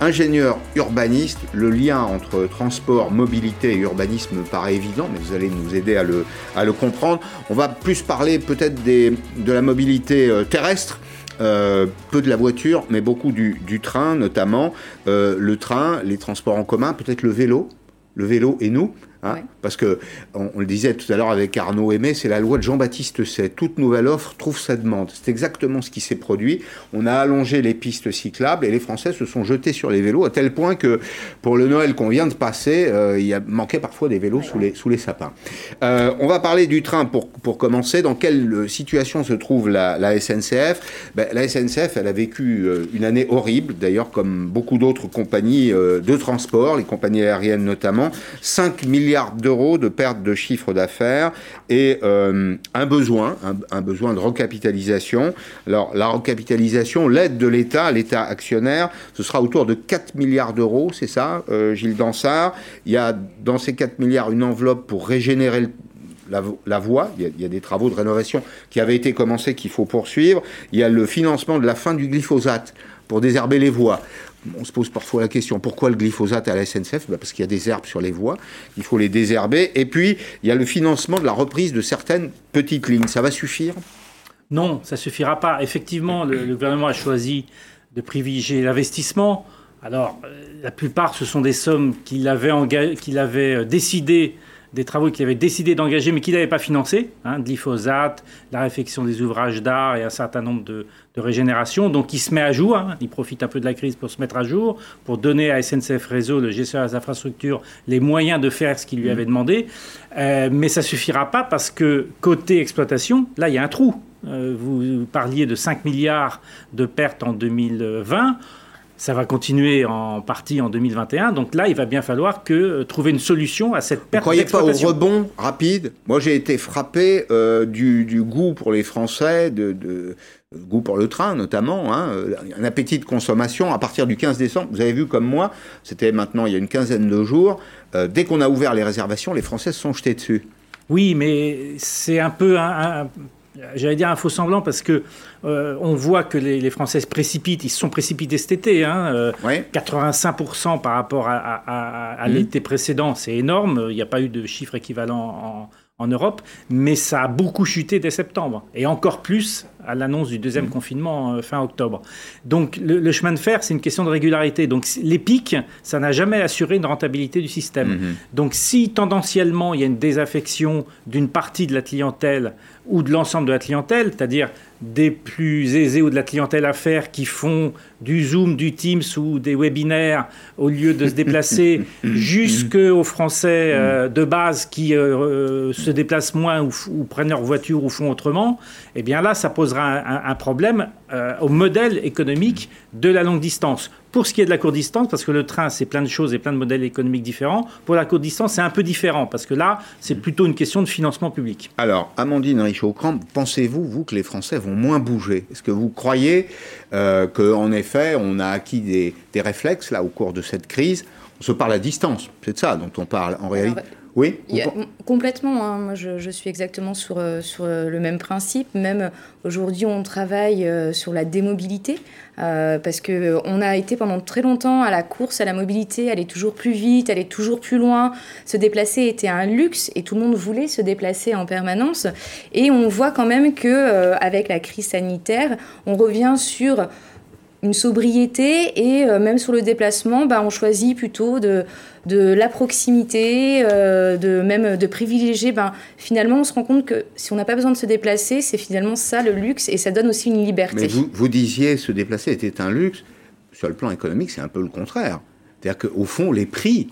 ingénieur urbaniste. Le lien entre transport, mobilité et urbanisme me paraît évident, mais vous allez nous aider à le, à le comprendre. On va plus parler peut-être de la mobilité terrestre. Euh, peu de la voiture, mais beaucoup du, du train, notamment Euh, le train, les transports en commun, peut-être le vélo, le vélo et nous. Hein, Parce que on, on le disait tout à l'heure avec Arnaud Aimé, c'est la loi de Jean-Baptiste Say. Toute nouvelle offre trouve sa demande. C'est exactement ce qui s'est produit. On a allongé les pistes cyclables et les Français se sont jetés sur les vélos à tel point que pour le Noël qu'on vient de passer, euh, il y a manquait parfois des vélos sous les sous les sapins. Euh, on va parler du train pour pour commencer. Dans quelle euh, situation se trouve la, la SNCF Ben, La SNCF, elle a vécu une année horrible, d'ailleurs comme beaucoup d'autres compagnies de transport, les compagnies aériennes notamment. 5 milliards d'euros de perte de chiffre d'affaires et euh, un besoin, un, besoin de recapitalisation. Alors la recapitalisation, l'aide de l'État, l'État actionnaire, ce sera autour de 4 milliards d'euros, c'est ça, euh, Gilles Dansard. Il y a dans ces 4 milliards une enveloppe pour régénérer la voie, il y, a, il y a des travaux de rénovation qui avaient été commencés qu'il faut poursuivre. Il y a le financement de la fin du glyphosate pour désherber les voies. On se pose parfois la question pourquoi le glyphosate à la SNCF Bah, Parce qu'il y a des herbes sur les voies, il faut les désherber. Et puis, il y a le financement de la reprise de certaines petites lignes. Ça va suffire? Non, ça suffira pas. Effectivement, le, gouvernement a choisi de privilégier l'investissement. Alors, euh, la plupart, ce sont des sommes qu'il avait, avait euh, décidé, des travaux qu'il avait décidé d'engager, mais qu'il n'avait pas financés. Hein, glyphosate, la réfection des ouvrages d'art et un certain nombre de, de régénérations. Donc, il se met à jour. hein. il profite un peu de la crise pour se mettre à jour, pour donner à SNCF Réseau, le gestionnaire des infrastructures, les moyens de faire ce qu'il lui avait demandé. Euh, mais ça suffira pas parce que côté exploitation, là, il y a un trou. Euh, vous, vous parliez de 5 milliards de pertes en 2020. Ça va continuer en partie en 2021. Donc là, il va bien falloir que euh, trouver une solution à cette Vous perte croyez pas au rebond rapide? Moi, j'ai été frappé euh, du, du goût pour les Français, de, goût pour le train notamment, hein, euh, un appétit de consommation à partir du 15 décembre. Vous avez vu comme moi, c'était maintenant il y a une quinzaine de jours, euh, dès qu'on a ouvert les réservations, les Français se sont jetés dessus. Oui, mais c'est un peu un, un- j'allais dire un faux semblant parce que euh, on voit que les, les Français se précipitent. Ils se sont précipités cet été. Hein, euh, 85% par rapport à, à- à- à Mhm. l'été précédent, c'est énorme. Il n'y a pas eu de chiffre équivalent en, en Europe, mais ça a beaucoup chuté dès septembre et encore plus à l'annonce du deuxième confinement euh, fin octobre. Donc le, le chemin de fer, c'est une question de régularité. Donc les pics, ça n'a jamais assuré une rentabilité du système. Donc si tendanciellement il y a une désaffection d'une partie de la clientèle ou de l'ensemble de la clientèle, c'est-à-dire des plus aisés ou de la clientèle affaires qui font du Zoom, du Teams ou des webinaires au lieu de se déplacer [LAUGHS] jusqu'aux Français euh, de base qui euh, euh, se déplacent moins ou, prennent leur voiture ou font autrement, eh bien là, ça posera un, un- un problème euh, au modèle économique de la longue distance. Pour ce qui est de la courte distance, parce que le train, c'est plein de choses et plein de modèles économiques différents, pour la courte distance, c'est un peu différent, parce que là, c'est plutôt une question de financement public. Alors, Amandine Richaud-Cramp, pensez-vous, vous, que les Français vont moins bouger? Est-ce que vous croyez euh, qu'en effet, on a acquis des, des réflexes, là, au cours de cette crise? On se parle à distance, c'est de ça dont on parle en réalité Oui a- Complètement. hein. Moi, je, je suis exactement sur, euh, sur euh, le même principe. Même euh, aujourd'hui, on travaille sur la démobilité euh, parce que euh, on a été pendant très longtemps à la course à la mobilité, aller toujours plus vite, aller toujours plus loin. Se déplacer était un luxe et tout le monde voulait se déplacer en permanence. Et on voit quand même que euh, avec la crise sanitaire, on revient sur une sobriété et euh, même sur le déplacement, bah, on choisit plutôt de, la proximité, euh, de même de privilégier. Ben, finalement, on se rend compte que si on n'a pas besoin de se déplacer, c'est finalement ça le luxe et ça donne aussi une liberté. Mais vous, vous disiez se déplacer était un luxe. Sur le plan économique, c'est un peu le contraire. C'est-à-dire qu'au fond, les prix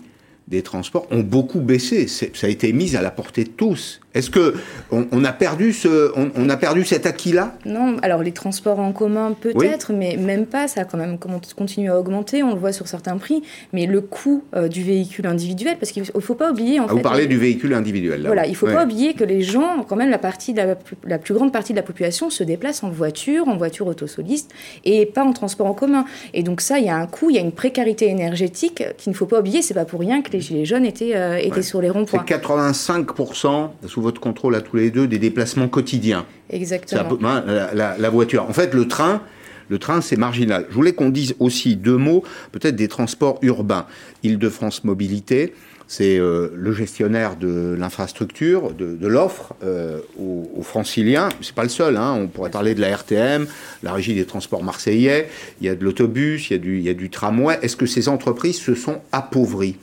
des transports ont beaucoup baissé. Ça a été mis à la portée de tous. Est-ce que on, on a perdu ce, on, on a perdu cet acquis-là? Non, alors les transports en commun peut-être, mais même pas, ça a quand même continue à augmenter, on le voit sur certains prix, mais le coût euh, du véhicule individuel, parce qu'il ne faut pas oublier en Ah, fait... Vous parlez les- du véhicule individuel. là. Voilà, il faut Ouais. pas oublier que les gens, quand même, la, partie de la, plus- la plus grande partie de la population se déplace en voiture, en voiture autosoliste, et pas en transport en commun. Et donc ça, il y a un coût, il y a une précarité énergétique qu'il ne faut pas oublier. C'est pas pour rien que les gilets jaunes étaient, euh, étaient Ouais. sur les ronds-points. 85% sous votre contrôle à tous les deux des déplacements quotidiens. Exactement. peu- hein, la, la- la voiture. En fait, le train, le train, c'est marginal. Je voulais qu'on dise aussi deux mots, peut-être des transports urbains. Île-de-France Mobilité, c'est euh, le gestionnaire de l'infrastructure, de, de l'offre euh, aux, aux franciliens. C'est pas le seul. hein. On pourrait parler de la RTM, la régie des transports marseillais. Il y a de l'autobus, il y a du tramway. Est-ce que ces entreprises se sont appauvries?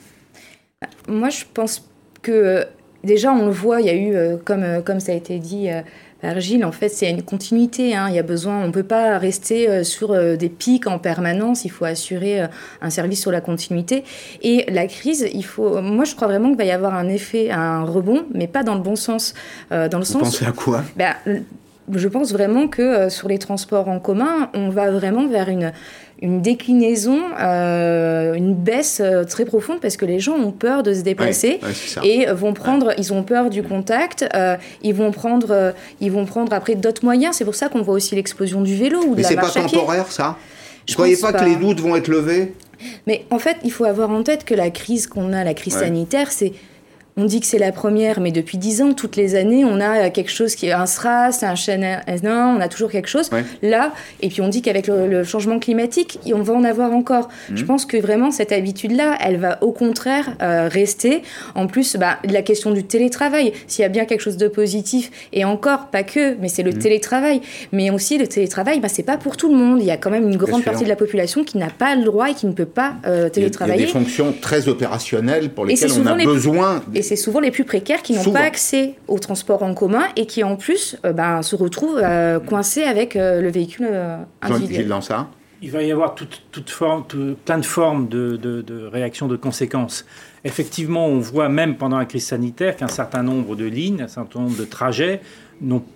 Moi, je pense que euh, déjà, on le voit, il y a eu, euh, comme, euh, comme ça a été dit par Gilles, en fait, c'est une continuité. hein. Il y a besoin, on ne peut pas rester sur des pics en permanence. Il faut assurer un service sur la continuité. Et la crise, il faut. Moi, je crois vraiment qu'il va y avoir un effet, un rebond, mais pas dans le bon sens. Dans le Vous sens. pensez à quoi? Ben, je pense vraiment que euh, sur les transports en commun, on va vraiment vers une, une déclinaison, euh, une baisse euh, très profonde parce que les gens ont peur de se déplacer Ouais, ouais, c'est ça. et vont prendre, ils ont peur du contact, euh, ils vont prendre, ils vont prendre après d'autres moyens. C'est pour ça qu'on voit aussi l'explosion du vélo ou de Mais la c'est pas marche à pied. temporaire, ça? Je croyez pense pas, pas. que les doutes vont être levés? Mais en fait, il faut avoir en tête que la crise qu'on a, la crise sanitaire, c'est. On dit que c'est la première, mais depuis dix ans, toutes les années, on a quelque chose qui est un SRAS, un CNN, on a toujours quelque chose. Là, et puis on dit qu'avec le, le changement climatique, on va en avoir encore. Mhm. Je pense que vraiment, cette habitude-là, elle va au contraire euh, rester. En plus, bah, la question du télétravail, s'il y a bien quelque chose de positif, et encore, pas que, mais c'est le Mhm. télétravail. Mais aussi, le télétravail, bah, c'est pas pour tout le monde. Il y a quand même une grande partie de la population qui n'a pas le droit et qui ne peut pas euh, Il y a- il y a télétravailler. des fonctions très opérationnelles pour lesquelles on a les- besoin. Et c'est souvent les plus précaires qui n'ont pas accès au transport en commun et qui en plus euh, ben, se retrouvent euh, coincés avec euh, le véhicule individuel. ça Il va y avoir toute, toute forme, tout- plein de formes de, de, de réactions, de conséquences. Effectivement, on voit même pendant la crise sanitaire qu'un certain nombre de lignes, un certain nombre de trajets,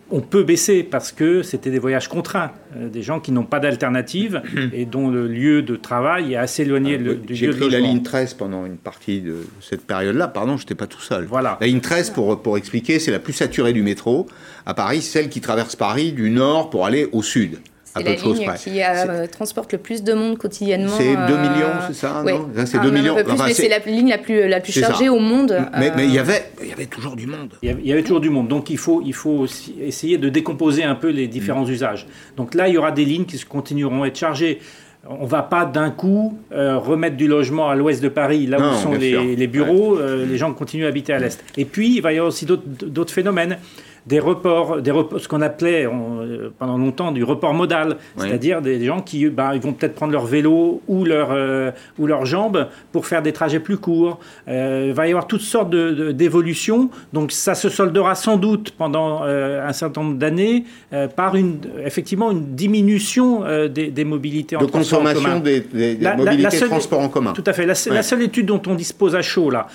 on peut baisser parce que c'était des voyages contraints, euh, des gens qui n'ont pas d'alternative [CLEARS THROAT] et dont le lieu de travail est assez éloigné le- du J'ai lieu de pris la ligne 13 pendant une partie de cette période-là. Pardon, je n'étais pas tout seul. Voilà. La ligne 13, pour, pour expliquer, c'est la plus saturée du métro. À Paris, celle qui traverse Paris du nord pour aller au sud. À C'est la ligne près. qui euh, transporte le plus de monde quotidiennement. C'est 2 euh, millions, c'est ça, ouais. non? Ça, c'est Ah, 2 même millions. Enfin, c'est- la ligne la plus, la plus C'est ça. chargée au monde. Mais, mais il y euh, avait, il y avait toujours du monde. Il y avait- il y avait toujours du monde. Donc il faut, il faut aussi essayer de décomposer un peu les différents Mm. usages. Donc là, il y aura des lignes qui continueront à être chargées. On ne va pas d'un coup euh, remettre du logement à l'ouest de Paris, là Non, où sont les, bureaux. euh, les gens continuent à habiter à l'est. Et puis, il va y avoir aussi d'autres phénomènes. Des reports, des reports, ce qu'on appelait on, euh, pendant longtemps du report modal, c'est-à-dire des gens qui bah, ils vont peut-être prendre leur vélo ou leur, euh, ou leurs jambes pour faire des trajets plus courts. Euh, il va y avoir toutes sortes de- de- d'évolutions. Donc ça se soldera sans doute pendant euh, un certain nombre d'années euh, par une, effectivement une diminution euh, des, des mobilités en De transport en commun. des, des- des La- mobilités la seule- de transport en commun. Tout à fait. La, Ouais. seule étude dont on dispose à chaud, là,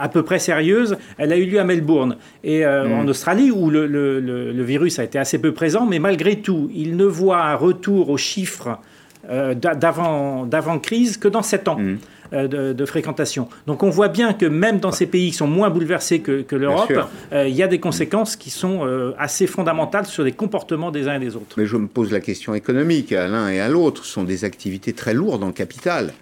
à peu près sérieuse, elle a eu lieu à Melbourne, et euh, Mm. en Australie, où le, le- le- le virus a été assez peu présent, mais malgré tout, il ne voit un retour aux chiffres euh, d'a- d'avant d'avant crise que dans 7 ans. Mm. euh, De, de fréquentation. Donc on voit bien que même dans ces pays qui sont moins bouleversés que, que l'Europe, euh, il y a des conséquences qui sont euh, assez fondamentales sur les comportements des uns et des autres. Mais je me pose la question économique à l'un et à l'autre. Ce sont des activités très lourdes en capital.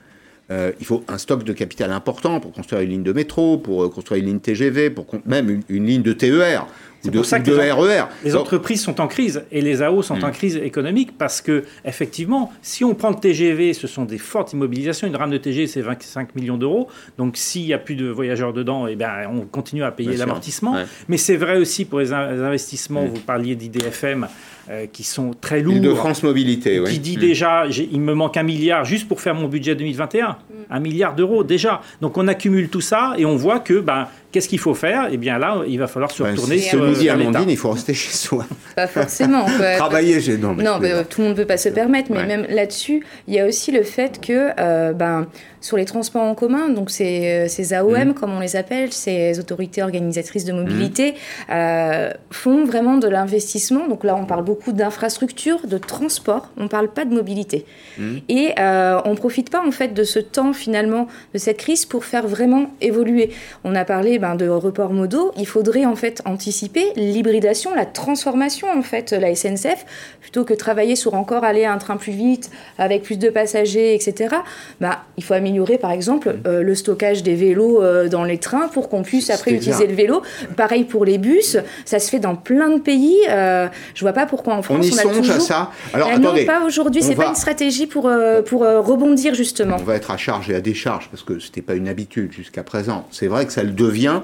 euh, il faut un stock de capital important pour construire une ligne de métro, pour construire une ligne TGV, pour même une, une ligne de TER ou de, pour ça que de les, RER. les Donc, entreprises sont en crise et les AO sont Mm. en crise économique parce que effectivement, si on prend le TGV, ce sont des fortes immobilisations. Une rame de TGV, c'est 25 millions d'euros. Donc s'il n'y a plus de voyageurs dedans, eh ben, on continue à payer l'amortissement. Ouais. Mais c'est vrai aussi pour les in- les investissements. Mm. Vous parliez d'IDFM. euh, qui sont très lourds. Île-de-France Mobilité, oui. Qui dit Mm. déjà, il me manque un milliard juste pour faire mon budget 2021. Un milliard d'euros déjà. Donc on accumule tout ça et on voit que ben, qu'est-ce qu'il faut faire? Et bien là, il va falloir se ben, retourner ce sur, nous dit. Amandine, il faut rester chez soi. Pas forcément. quoi. [LAUGHS] Travailler chez non, mais Non, euh, tout le monde ne peut pas se permettre, mais Ouais. même là-dessus, il y a aussi le fait que euh, ben, sur les transports en commun, donc ces, euh, ces AOM, Mhm. comme on les appelle, ces autorités organisatrices de mobilité, euh, font vraiment de l'investissement. Donc là, on parle beaucoup d'infrastructures, de transport, on ne parle pas de mobilité. Mhm. Et euh, on ne profite pas en fait de ce temps finalement, de cette crise pour faire vraiment évoluer. On a parlé ben, de reports modaux, il faudrait en fait anticiper l'hybridation, la transformation en fait, la SNCF, plutôt que travailler sur encore aller à un train plus vite, avec plus de passagers, etc. Ben, il faut améliorer par exemple euh, le stockage des vélos euh, dans les trains pour qu'on puisse après utiliser bien. le vélo. Pareil pour les bus, ça se fait dans plein de pays. Euh, je vois pas pourquoi en France On y a songe toujours... à ça Alors Ah attendez. non, pas aujourd'hui, on c'est va- pas une stratégie pour, euh, pour rebondir justement. On va être à charge et à décharge parce que c'était pas une habitude jusqu'à présent. C'est vrai que ça le devient.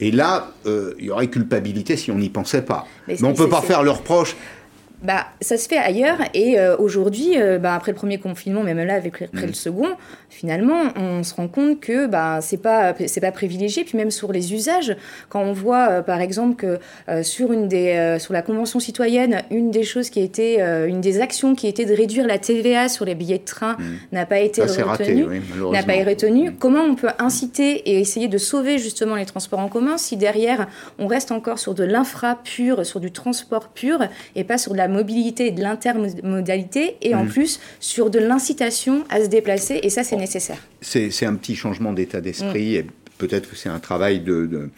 Et là, il y aurait culpabilité si on n'y pensait pas. Mais Mais, on peut pas faire le reproche. Bah, ça se fait ailleurs et euh, aujourd'hui, euh, bah, après le premier confinement, même là avec après Mm. le second, finalement, on se rend compte que bah, c'est pas c'est pas privilégié. Puis même sur les usages, quand on voit euh, par exemple que sur une des sur la convention citoyenne, une des choses qui était une des actions qui était de réduire la TVA sur les billets de train n'a pas été Mm. Ça, retenue, oui, n'a pas été retenu. Comment on peut inciter et essayer de sauver justement les transports en commun si derrière on reste encore sur de l'infra pur, sur du transport pur et pas sur de la mobilité et de l'intermodalité et en Mm. plus sur de l'incitation à se déplacer et ça c'est nécessaire. C'est un petit changement d'état d'esprit. Et peut-être que c'est un travail de, de,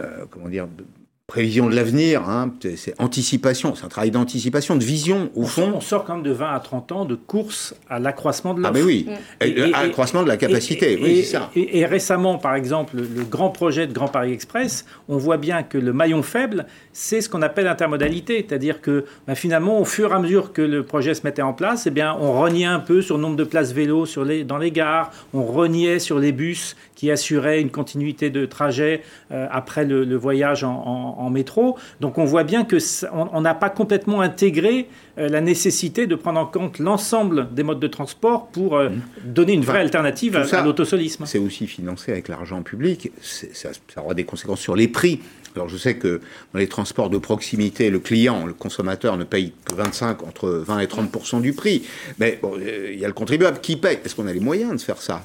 euh, comment dire, de prévision de l'avenir. hein. C'est- anticipation. C'est un travail d'anticipation, de vision au fond. On sort quand même de 20 à 30 ans de course à l'accroissement de Ah, l'offre. mais oui. Et- et- accroissement de la capacité, et- oui, ça. Et, et récemment, par exemple, le, le grand projet de Grand Paris Express, on voit bien que le maillon faible, c'est ce qu'on appelle l'intermodalité. C'est-à-dire que bah, finalement, au fur et à mesure que le projet se mettait en place, eh bien, on reniait un peu sur le nombre de places vélo sur les, dans les gares, on reniait sur les bus qui assuraient une continuité de trajet euh, après le, le voyage en, en- en métro. Donc on voit bien que ça- on n'a pas complètement intégré euh, la nécessité de prendre en compte l'ensemble des modes de transport pour euh, donner une vraie Enfin, alternative à, l'autosolisme. C'est aussi financé avec l'argent public. Ça, ça aura des conséquences sur les prix. Alors je sais que dans les transports de proximité, le client, le consommateur ne paye que 25, entre 20 et 30 du prix. Mais bon, il y a le contribuable qui paye. Est-ce qu'on a les moyens de faire ça?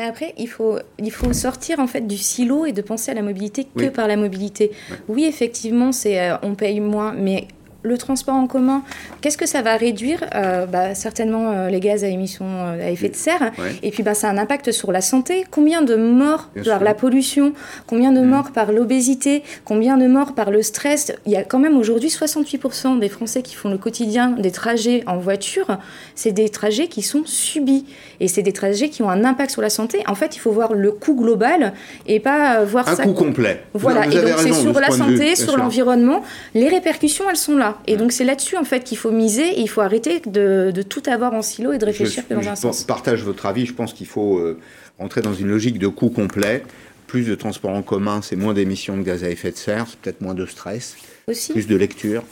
Mais après, il faut, il faut sortir en fait du silo et de penser à la mobilité que Oui. par la mobilité. Oui, effectivement, c'est euh, on paye moins, mais le transport en commun, qu'est-ce que ça va réduire Euh, bah, Certainement euh, les gaz à émissions euh, à effet de serre. Ouais. Et puis bah, ça a un impact sur la santé. Combien de morts Bien par sûr. la pollution Combien de morts par l'obésité Combien de morts par le stress? Il y a quand même aujourd'hui 68% des Français qui font le quotidien des trajets en voiture. C'est des trajets qui sont subis. Et c'est des trajets qui ont un impact sur la santé. En fait, il faut voir le coût global et pas voir Un ça... coût complet. Voilà, et donc c'est sur la santé, sur l'environnement, les répercussions, elles sont là. Et donc c'est là-dessus, en fait, qu'il faut miser et il faut arrêter de, de tout avoir en silo et de réfléchir que dans un je sens. partage votre avis. Je pense qu'il faut euh, rentrer dans une logique de coût complet. Plus de transport en commun, c'est moins d'émissions de gaz à effet de serre, c'est peut-être moins de stress, Aussi. plus de lecture.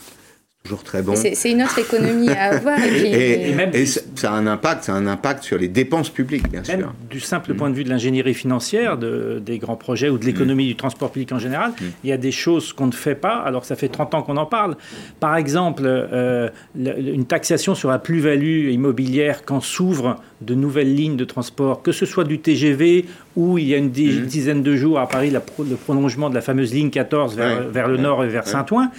Toujours très bon. C'est une autre économie à avoir. Et, puis- [LAUGHS] Et, Et même et du- ça ça a un impact, ça a un impact sur les dépenses publiques, bien Même sûr. du simple point de vue de l'ingénierie financière de- des grands projets ou de l'économie du transport public en général, il y a des choses qu'on ne fait pas, alors que ça fait 30 ans qu'on en parle. Par exemple, euh, le- une taxation sur la plus-value immobilière quand s'ouvrent de nouvelles lignes de transport, que ce soit du TGV ou il y a une di- dizaine de jours à Paris, la pro- le prolongement de la fameuse ligne 14 vers, Ouais. vers le Ouais. nord et vers Ouais. Saint-Ouen.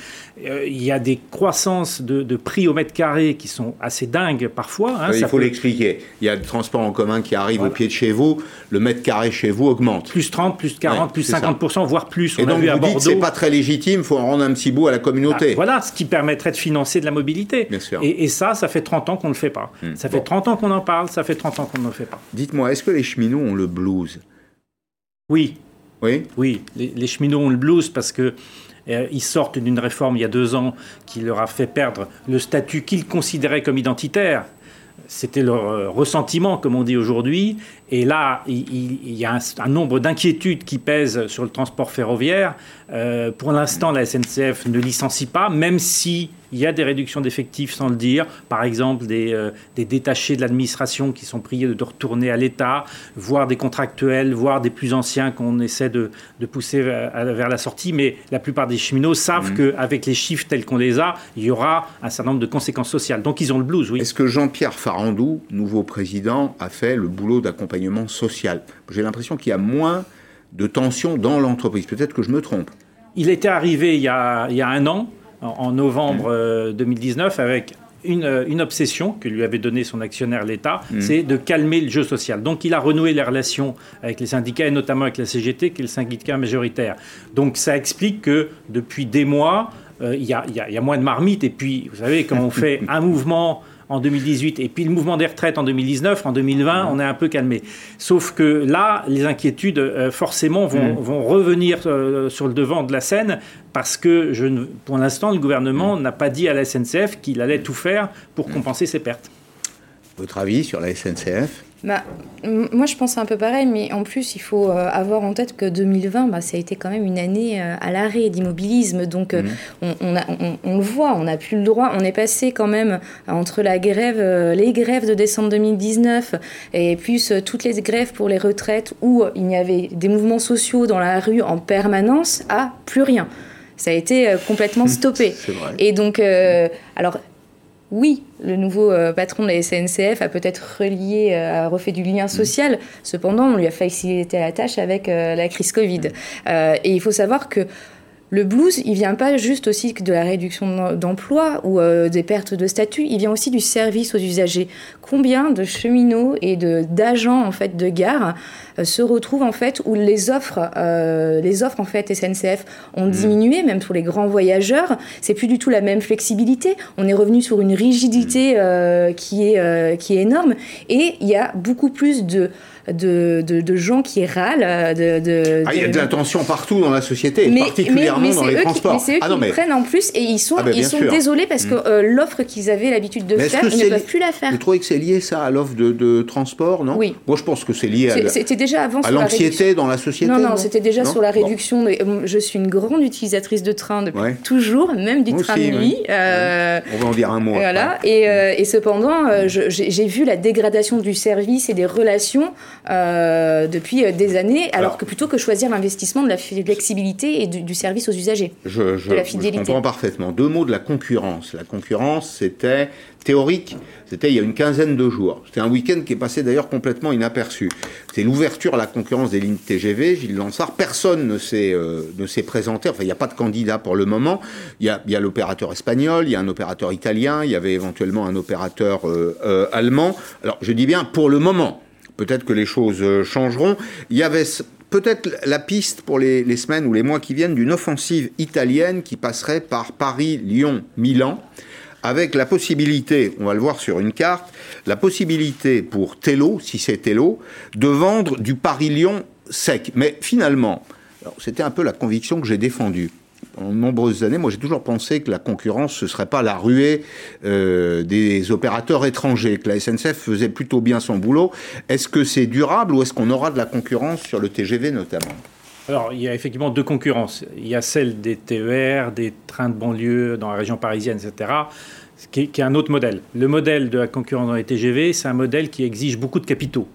Euh, il y a des croissances croissance de, de, prix au mètre carré qui sont assez dingues parfois. Hein, il faut peut... l'expliquer. Il y a le transport en commun qui arrive voilà. au pied de chez vous, le mètre carré chez vous augmente. Plus 30, plus 40, ouais, plus 50%, ça. voire plus. On Et donc, vous dites c'est pas très légitime, il faut en rendre un petit bout à la communauté. Ah, voilà, ce qui permettrait de financer de la mobilité. Bien sûr. Et, et ça, ça fait 30 ans qu'on ne le fait pas. Hum. Ça fait bon. 30 ans qu'on en parle, ça fait 30 ans qu'on ne le fait pas. Dites-moi, est-ce que les cheminots ont le blues? Oui. Oui? Oui, les, les cheminots ont le blues parce que ils sortent d'une réforme il y a deux ans qui leur a fait perdre le statut qu'ils considéraient comme identitaire. C'était leur euh, ressentiment, comme on dit aujourd'hui. Et là, il, y a un, un nombre d'inquiétudes qui pèsent sur le transport ferroviaire. Euh, pour l'instant, la SNCF ne licencie pas, même si il y a des réductions d'effectifs sans le dire. Par exemple, des, euh, des détachés de l'administration qui sont priés de retourner à l'État, voire des contractuels, voire des plus anciens qu'on essaie de, de pousser vers, vers, la sortie. Mais la plupart des cheminots savent mmh. qu'avec les chiffres tels qu'on les a, il y aura un certain nombre de conséquences sociales. Donc ils ont le blues, oui. Est-ce que Jean-Pierre Farandou, nouveau président, a fait le boulot d'accompagnement social J'ai l'impression qu'il y a moins de tensions dans l'entreprise. Peut-être que je me trompe. Il était arrivé il y a, il y a un an en novembre euh, 2019 avec une, euh, une, obsession que lui avait donnée son actionnaire l'État, mmh. c'est de calmer le jeu social. Donc il a renoué les relations avec les syndicats et notamment avec la CGT qui est le syndicat majoritaire. Donc ça explique que depuis des mois, euh, il y, a, y, a moins de marmites et puis vous savez quand on [LAUGHS] fait un mouvement en 2018 et puis le mouvement des retraites en 2019, en 2020, on est un peu calmé. Sauf que là, les inquiétudes, euh, forcément, vont, mmh. vont revenir euh, sur le devant de la scène parce que, je ne, pour l'instant, le gouvernement mmh. n'a pas dit à la SNCF qu'il allait tout faire pour compenser ses pertes. Votre avis sur la SNCF bah, moi, je pense un peu pareil, mais en plus, il faut euh, avoir en tête que 2020, bah, ça a été quand même une année euh, à l'arrêt d'immobilisme. Donc, euh, mmh. on, on, a, on, on, le voit, on n'a plus le droit. On est passé quand même entre la grève, les grèves de décembre 2019 et plus toutes les grèves pour les retraites où il y avait des mouvements sociaux dans la rue en permanence à plus rien. Ça a été complètement stoppé. Et donc, alors oui, le nouveau euh, patron de la SNCF a peut-être relié, euh, a refait du lien social. Mmh. Cependant, on lui a facilité la tâche avec euh, la crise Covid. Et il faut savoir que le blues, il vient pas juste aussi de la réduction d'emploi ou euh, des pertes de statut, il vient aussi du service aux usagers. Combien de cheminots et d'agents en fait de gare euh, se retrouvent en fait où les offres, euh, les offres en fait SNCF ont mmh. diminué, même pour les grands voyageurs, c'est plus du tout la même flexibilité. On est revenu sur une rigidité mmh. qui est qui est énorme et il y a beaucoup plus de de, de, de, gens qui râlent. De, de ah, il y a de la tension partout dans la société, mais, particulièrement mais, mais dans les transports. Qui, mais c'est eux ah, qui non, prennent en plus et ils sont, ah, ben, ils sont désolés parce que euh, l'offre qu'ils avaient l'habitude de faire, ils ne peuvent plus la faire. Vous trouvez que c'est lié ça à l'offre de, de, transport, non? Oui. Moi je pense que c'est lié à, c'était déjà avant à l'anxiété dans la société. Non, non, c'était déjà non sur la réduction. Bon. De, je suis une grande utilisatrice de train depuis ouais. toujours, même du Moi train de nuit. Oui. Euh, On va en dire un mot. Voilà. Et, euh, et, cependant, euh, j'ai vu la dégradation du service et des relations. Euh, depuis euh, des années, alors, alors, que plutôt que choisir l'investissement de la flexibilité et du, du service aux usagers, je, je, de la fidélité. Je comprends parfaitement. Deux mots de la concurrence. La concurrence, c'était théorique, c'était il y a une quinzaine de jours. C'était un week-end qui est passé d'ailleurs complètement inaperçu. C'est l'ouverture à la concurrence des lignes TGV, Gilles Lansard. Personne ne s'est euh, ne s'est présenté. Enfin, il n'y a pas de candidat pour le moment. Il y a, il y a l'opérateur espagnol, il y a un opérateur italien, il y avait éventuellement un opérateur euh, euh, allemand. Alors, je dis bien pour le moment. Peut-être que les choses changeront. Il y avait peut-être la piste pour les, les, semaines ou les mois qui viennent d'une offensive italienne qui passerait par Paris, Lyon, Milan, avec la possibilité, on va le voir sur une carte, la possibilité pour Tello, si c'est Tello, de vendre du Paris-Lyon sec. Mais finalement, c'était un peu la conviction que j'ai défendue de nombreuses années, moi j'ai toujours pensé que la concurrence, ce ne serait pas la ruée euh, des opérateurs étrangers, que la SNCF faisait plutôt bien son boulot. Est-ce que c'est durable ou est-ce qu'on aura de la concurrence sur le TGV notamment? Alors, il y a effectivement deux concurrences. Il y a celle des TER, des trains de banlieue dans la région parisienne, etc., qui est, un autre modèle. Le modèle de la concurrence dans les TGV, c'est un modèle qui exige beaucoup de capitaux.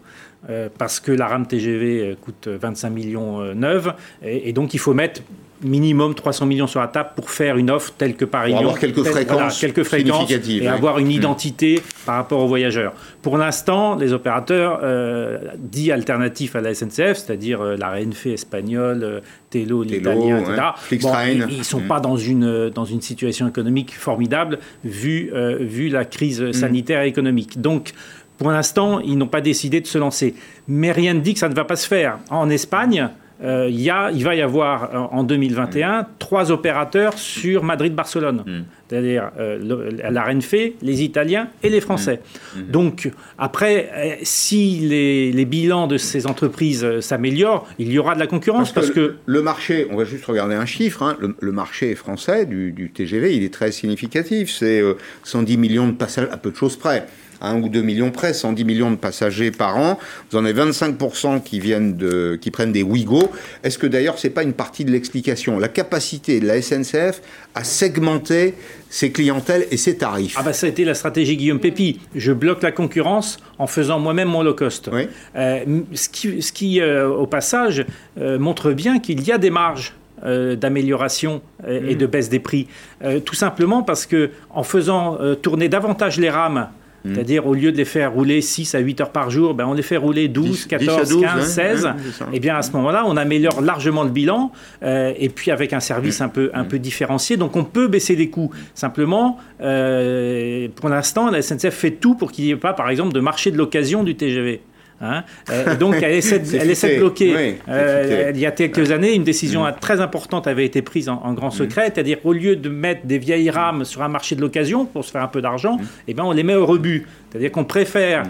Euh, parce que la rame TGV coûte 25 millions euh, et, donc il faut mettre minimum 300 millions sur la table pour faire une offre telle que Paris Pour avoir quelques fréquences quelques fréquences significatives, et ouais. avoir une Mm. identité par rapport aux voyageurs. Pour l'instant, les opérateurs euh, dits alternatifs à la SNCF, c'est-à-dire euh, la RNF espagnole, euh, Tello, l'italien, ouais. etc. Ils, ils sont Mm. pas dans une dans une situation économique formidable vu vu la crise Mm. sanitaire et économique. Donc pour l'instant, ils n'ont pas décidé de se lancer. Mais rien ne dit que ça ne va pas se faire. En Espagne, euh, il y a, il va y avoir euh, en 2021 trois opérateurs sur Madrid-Barcelone. C'est-à-dire euh, la Renfe, les Italiens et les Français. Donc après, euh, si les, les bilans de ces entreprises euh, s'améliorent, il y aura de la concurrence parce, que, le, le marché, on va juste regarder un chiffre, hein, le, le marché français du, du TGV, il est très significatif. C'est euh, 110 millions de passagers, à peu de choses près. Un ou deux millions près, 110 millions de passagers par an. Vous en avez 25% qui viennent de, qui prennent des Ouigo. Est-ce que d'ailleurs c'est pas une partie de l'explication? La capacité de la SNCF à segmenter ses clientèles et ses tarifs. Ah bah ça a été la stratégie Guillaume Pépi. Je bloque la concurrence en faisant moi-même mon low cost. Euh, m- ce qui, ce qui, euh, au passage, euh, montre bien qu'il y a des marges euh, d'amélioration euh, et Mm. de baisse des prix. Euh, tout simplement parce que en faisant euh, tourner davantage les rames, Mm. c'est-à-dire au lieu de les faire rouler 6 à 8 heures par jour, ben on les fait rouler 12, 10 à 14, 12, 15, ouais, 16. ouais, c'est ça. et bien à ce moment-là, on améliore largement le bilan euh, et puis avec un service un peu, un peu différencié. Donc on peut baisser les coûts. Simplement, euh, pour l'instant, la SNCF fait tout pour qu'il n'y ait pas, par exemple, de marché de l'occasion du TGV. Hein. Euh, donc elle essaie, de- [LAUGHS] C'est elle essaie de futé. bloquer. Oui, Euh, il y a quelques années, une décision très importante avait été prise en, en grand secret, c'est-à-dire au lieu de mettre des vieilles rames sur un marché de l'occasion pour se faire un peu d'argent, eh ben on les met au rebut. C'est-à-dire qu'on préfère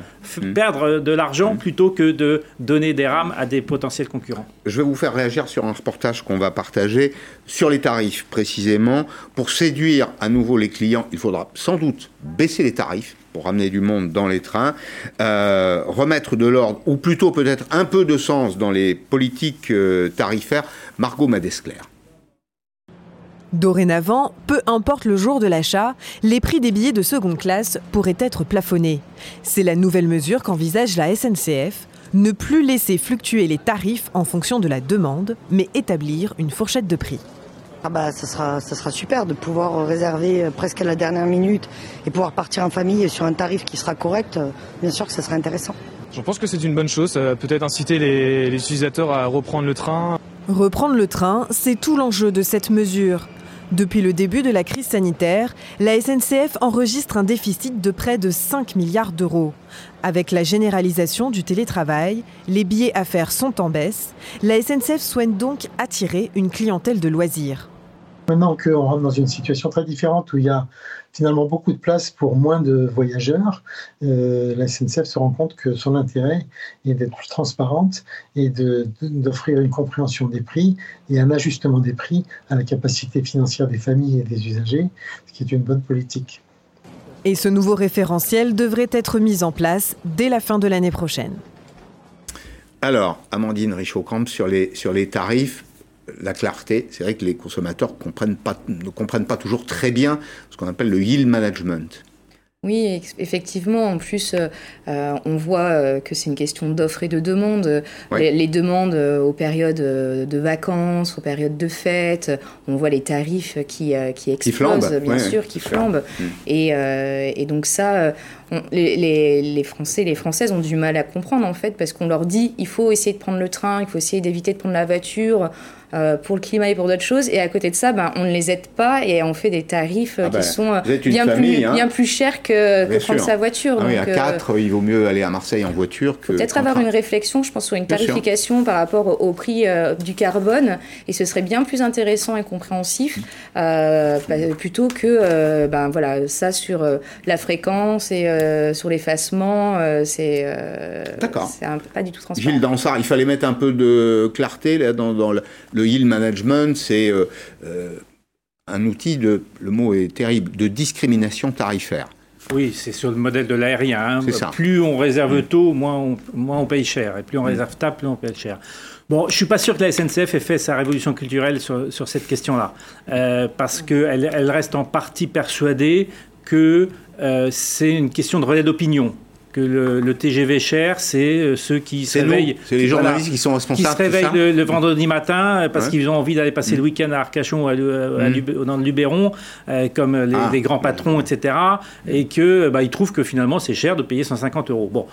perdre de l'argent plutôt que de donner des rames à des potentiels concurrents. Je vais vous faire réagir sur un reportage qu'on va partager sur les tarifs précisément. Pour séduire à nouveau les clients, il faudra sans doute baisser les tarifs pour ramener du monde dans les trains, euh, remettre de l'ordre, ou plutôt peut-être un peu de sens dans les politiques euh, tarifaires. Margot Madescler. Dorénavant, peu importe le jour de l'achat, les prix des billets de seconde classe pourraient être plafonnés. C'est la nouvelle mesure qu'envisage la SNCF, ne plus laisser fluctuer les tarifs en fonction de la demande, mais établir une fourchette de prix. Ah bah, ça sera, ça sera super de pouvoir réserver euh, presque à la dernière minute et pouvoir partir en famille sur un tarif qui sera correct. euh, Bien sûr que ça sera intéressant. Je pense que c'est une bonne chose, ça va peut-être inciter les, les utilisateurs à reprendre le train. Reprendre le train, c'est tout l'enjeu de cette mesure. Depuis le début de la crise sanitaire, la SNCF enregistre un déficit de près de 5 milliards d'euros. Avec la généralisation du télétravail, les billets à faire sont en baisse. La SNCF souhaite donc attirer une clientèle de loisirs. Maintenant qu'on rentre dans une situation très différente où il y a finalement beaucoup de place pour moins de voyageurs, euh, la SNCF se rend compte que son intérêt est d'être plus transparente et de- d'offrir une compréhension des prix et un ajustement des prix à la capacité financière des familles et des usagers, ce qui est une bonne politique. Et ce nouveau référentiel devrait être mis en place dès la fin de l'année prochaine. Alors, Amandine Richaud-Camp, sur les, sur les tarifs, la clarté, c'est vrai que les consommateurs comprennent pas, ne comprennent pas toujours très bien ce qu'on appelle le yield management. Oui, effectivement. En plus, euh, euh, on voit euh, que c'est une question d'offre et de demande. Les, les demandes aux périodes de vacances, aux périodes de fêtes, on voit les tarifs qui, qui explosent, bien ouais, sûr, ouais, qui flambent. Mm. Et, euh, et donc ça, on- les, les- les Français, les Françaises ont du mal à comprendre en fait, parce qu'on leur dit il faut essayer de prendre le train, il faut essayer d'éviter de prendre la voiture euh, pour le climat et pour d'autres choses. Et à côté de ça, ben, on ne les aide pas et on fait des tarifs euh, Ah ben, qui sont euh, bien, famille, plus, hein. bien plus chers que, prendre sa voiture. Ah oui, Donc, à euh, 4, il vaut mieux aller à Marseille en voiture que. Peut-être avoir une réflexion, je pense, sur une tarification par rapport au, prix du carbone, et ce serait bien plus intéressant et compréhensif, bah, plutôt que ben, voilà, ça sur la fréquence et sur l'effacement, c'est D'accord. c'est pas du tout transparent. Gilles Dansard, il fallait mettre un peu de clarté là, dans, dans le, le yield management. C'est euh, euh, un outil de, le mot est terrible, de discrimination tarifaire. Oui, c'est sur le modèle de l'aérien. hein. Plus on réserve Mm. tôt, moins on, moins on paye cher. Et plus on réserve tard, plus on paye cher. Bon, je suis pas sûr que la SNCF ait fait sa révolution culturelle sur, sur cette question-là. Euh, parce qu'elle elle reste en partie persuadée que euh, c'est une question de relais d'opinion. Que le, le TGV cher, c'est euh, ceux qui se réveillent. c'est les journalistes qui sont responsables, Qui se réveillent le, le vendredi matin euh, parce Ouais. qu'ils ont envie d'aller passer Mm. le week-end à Arcachon ou à, à Mm. Dans le Luberon, euh, comme les, Ah. les grands patrons, etc. Et que bah, ils trouvent que finalement c'est cher de payer 150 euros. Bon,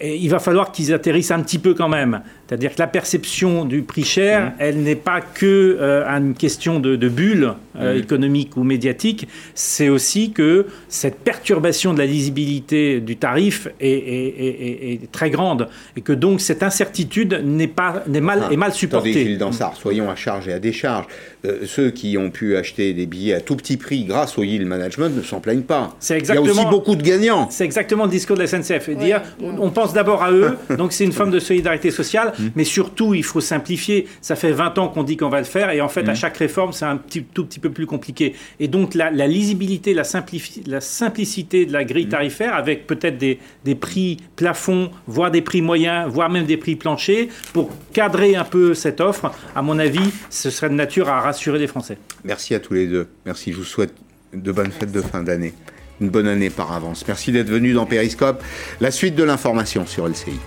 et il va falloir qu'ils atterrissent un petit peu quand même. C'est-à-dire que la perception du prix cher, Mm. elle n'est pas que euh, une question de, de bulle euh, Mm. économique ou médiatique, c'est aussi que cette perturbation de la lisibilité du tarif est, est- est- est- est très grande et que donc cette incertitude n'est pas n'est mal Ah, est mal Attendez, supportée. Gilles Dansard, soyons à charge et à décharge. Euh, ceux qui ont pu acheter des billets à tout petit prix grâce au yield management ne s'en plaignent pas. C'est Il y a exactement- aussi beaucoup de gagnants. C'est exactement le discours de la SNCF. Et dire, on pense d'abord à eux, [LAUGHS] donc c'est une forme de solidarité sociale, Mm. mais surtout, il faut simplifier. Ça fait 20 ans qu'on dit qu'on va le faire, et en fait, Mm. à chaque réforme, c'est un petit, tout petit peu plus compliqué. Et donc, la, la lisibilité, la, simplifi- la simplicité de la Mm. grille tarifaire, avec peut-être des, des prix plafonds, voire des prix moyens, voire même des prix planchers, pour cadrer un peu cette offre, à mon avis, ce serait de nature à rassurer les Français. Merci à tous les deux. Merci, je vous souhaite de bonnes fêtes de fin d'année. Une bonne année par avance. Merci d'être venu dans Périscope. La suite de l'information sur LCI.